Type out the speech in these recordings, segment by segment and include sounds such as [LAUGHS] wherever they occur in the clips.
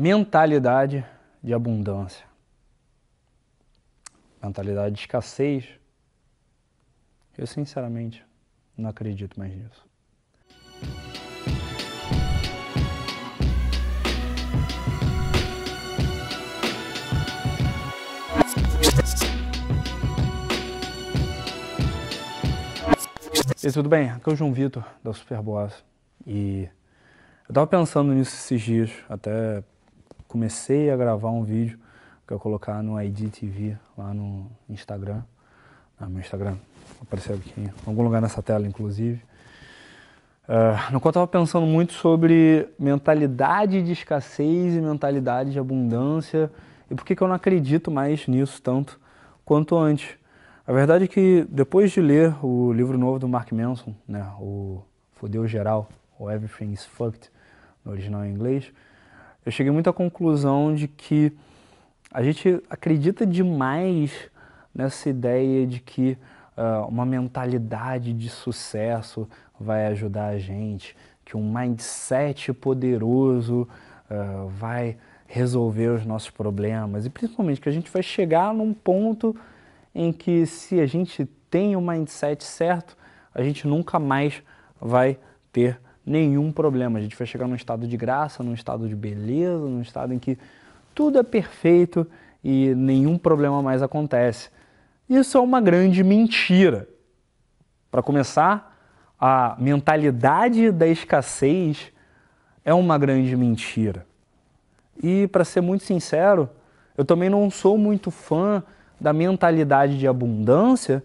mentalidade de abundância, mentalidade de escassez. Eu sinceramente não acredito mais nisso. E tudo bem? Aqui é o João Vitor, da Superboss. E eu tava pensando nisso esses dias, até comecei a gravar um vídeo que eu colocar no IDTV, lá no Instagram. Ah, meu Instagram apareceu aqui em algum lugar nessa tela, inclusive. Uh, no qual eu estava pensando muito sobre mentalidade de escassez e mentalidade de abundância e por que, eu não acredito mais nisso tanto quanto antes. A verdade é que depois de ler o livro novo do Mark Manson, né, o Fudeu Geral, ou Everything is Fucked, no original em inglês, eu cheguei muito à conclusão de que a gente acredita demais nessa ideia de que uh, uma mentalidade de sucesso vai ajudar a gente, que um mindset poderoso uh, vai resolver os nossos problemas. E principalmente que a gente vai chegar num ponto em que se a gente tem o mindset certo, a gente nunca mais vai ter nenhum problema. A gente vai chegar num estado de graça, num estado de beleza, num estado em que tudo é perfeito e nenhum problema mais acontece. Isso é uma grande mentira. Para começar, a mentalidade da escassez é uma grande mentira. E para ser muito sincero, eu também não sou muito fã da mentalidade de abundância,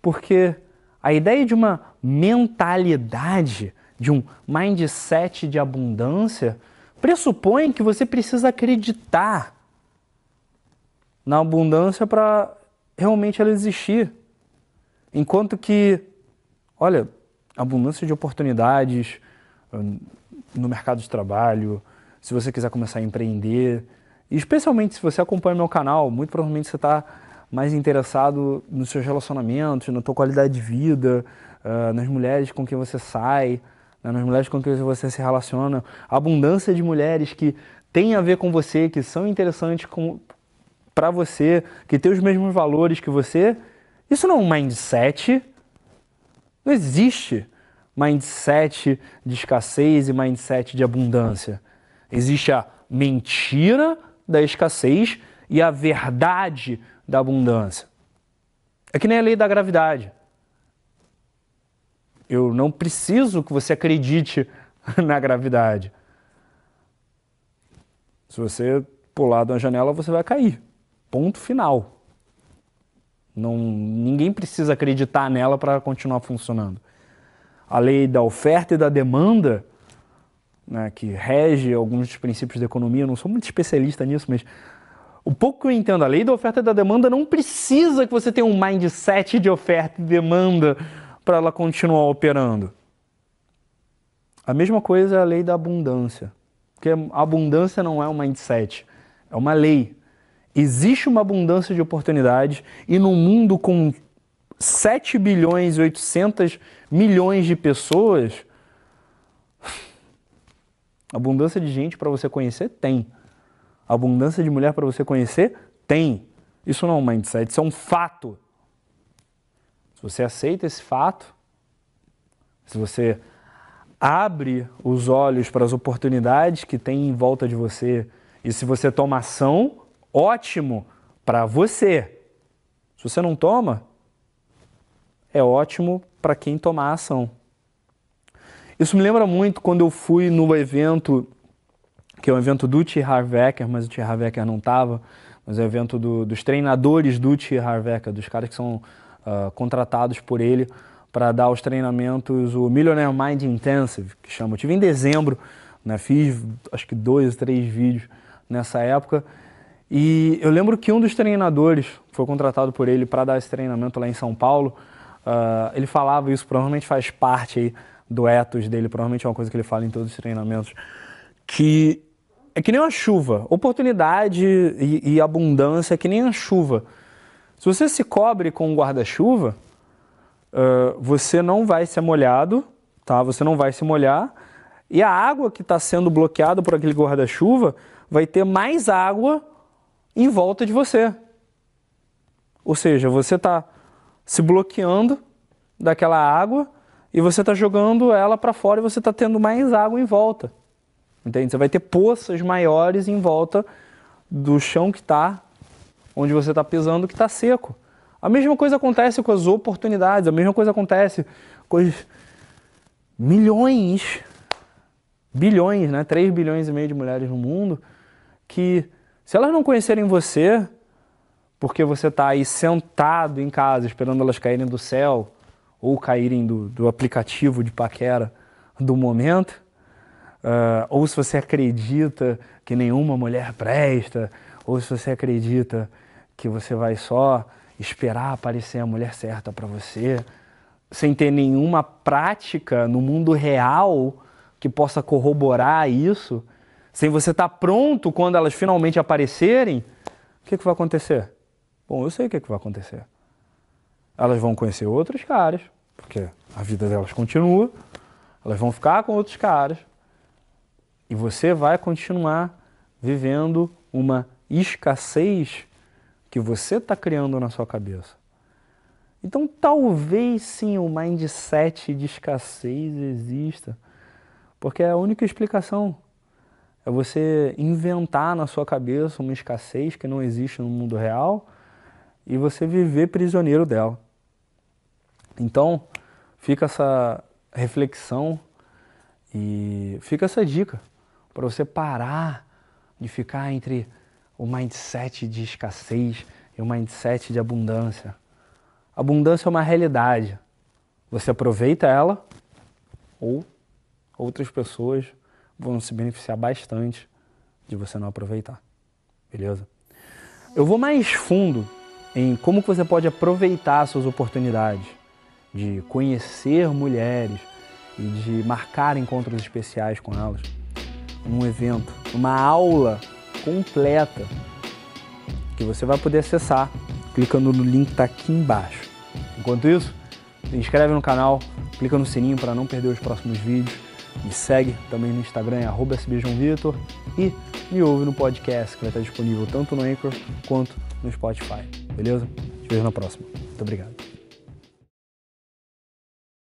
porque a ideia de uma mentalidade, de um mindset de abundância, pressupõe que você precisa acreditar na abundância para realmente ela existir. Enquanto que, olha, abundância de oportunidades hum, no mercado de trabalho, se você quiser começar a empreender, especialmente se você acompanha meu canal, muito provavelmente você está mais interessado nos seus relacionamentos, na tua qualidade de vida, uh, nas mulheres com quem você sai, nas mulheres com quem você se relaciona, abundância de mulheres que têm a ver com você, que são interessantes para você, que têm os mesmos valores que você, isso não é um mindset. Não existe mindset de escassez e mindset de abundância. Existe a mentira da escassez e a verdade da abundância. É que nem a lei da gravidade. Eu não preciso que você acredite [LAUGHS] na gravidade. Se você pular uma janela, você vai cair. Ponto final. Não, ninguém precisa acreditar nela para continuar funcionando. A lei da oferta e da demanda, né, que rege alguns dos princípios da economia, eu não sou muito especialista nisso, mas o pouco que eu entendo, a lei da oferta e da demanda não precisa que você tenha um mindset de oferta e demanda para ela continuar operando. A mesma coisa é a lei da abundância. Porque abundância não é um mindset, é uma lei. Existe uma abundância de oportunidades e no mundo com 7 bilhões e 800 milhões de pessoas, abundância de gente para você conhecer tem. Abundância de mulher para você conhecer tem. Isso não é um mindset, isso é um fato. Se você aceita esse fato, se você abre os olhos para as oportunidades que tem em volta de você e se você toma ação, ótimo para você. Se você não toma, é ótimo para quem tomar ação. Isso me lembra muito quando eu fui no evento, que é um evento do T. Harvecker, mas o T. Harvecker não estava, mas é um evento do, dos treinadores do T. Harvecker, dos caras que são uh, contratados por ele para dar os treinamentos, o Millionaire Mind Intensive, que chama. Eu tive em dezembro, né, fiz acho que dois, três vídeos nessa época. E eu lembro que um dos treinadores foi contratado por ele para dar esse treinamento lá em São Paulo. Uh, ele falava isso, provavelmente faz parte aí do ethos dele, provavelmente é uma coisa que ele fala em todos os treinamentos, que é que nem uma chuva. Oportunidade e, e abundância é que nem a chuva. Se você se cobre com um guarda-chuva, uh, você não vai ser molhado, tá? Você não vai se molhar E a água que está sendo bloqueada por aquele guarda-chuva vai ter mais água em volta de você. Ou seja, você está se bloqueando daquela água e você está jogando ela para fora e você está tendo mais água em volta. Entende? Você vai ter poças maiores em volta do chão que está, onde você está pisando, que está seco. A mesma coisa acontece com as oportunidades, a mesma coisa acontece com os milhões, bilhões, né? 3 bilhões e meio de mulheres no mundo, que se elas não conhecerem você, porque você está aí sentado em casa esperando elas caírem do céu ou caírem do, do aplicativo de paquera do momento, uh, ou se você acredita que nenhuma mulher presta, ou se você acredita que você vai só esperar aparecer a mulher certa para você, sem ter nenhuma prática no mundo real que possa corroborar isso, sem você estar tá pronto quando elas finalmente aparecerem, o que, que vai acontecer? Bom, eu sei o que, que vai acontecer. Elas vão conhecer outros caras, porque a vida delas continua, elas vão ficar com outros caras, e você vai continuar vivendo uma escassez que você está criando na sua cabeça. Então, talvez sim o mindset de escassez exista, porque é a única explicação é você inventar na sua cabeça uma escassez que não existe no mundo real e você viver prisioneiro dela. Então, fica essa reflexão e fica essa dica para você parar de ficar entre o mindset de escassez e o mindset de abundância. Abundância é uma realidade. Você aproveita ela ou outras pessoas vão se beneficiar bastante de você não aproveitar. Beleza? Eu vou mais fundo em como você pode aproveitar suas oportunidades de conhecer mulheres e de marcar encontros especiais com elas num evento, uma aula completa que você vai poder acessar clicando no link que está aqui embaixo. Enquanto isso, se inscreve no canal, clica no sininho para não perder os próximos vídeos me segue também no Instagram, é sbjoãovitor e me ouve no podcast que vai estar disponível tanto no Anchor quanto no Spotify. Beleza? Te vejo na próxima. Muito obrigado.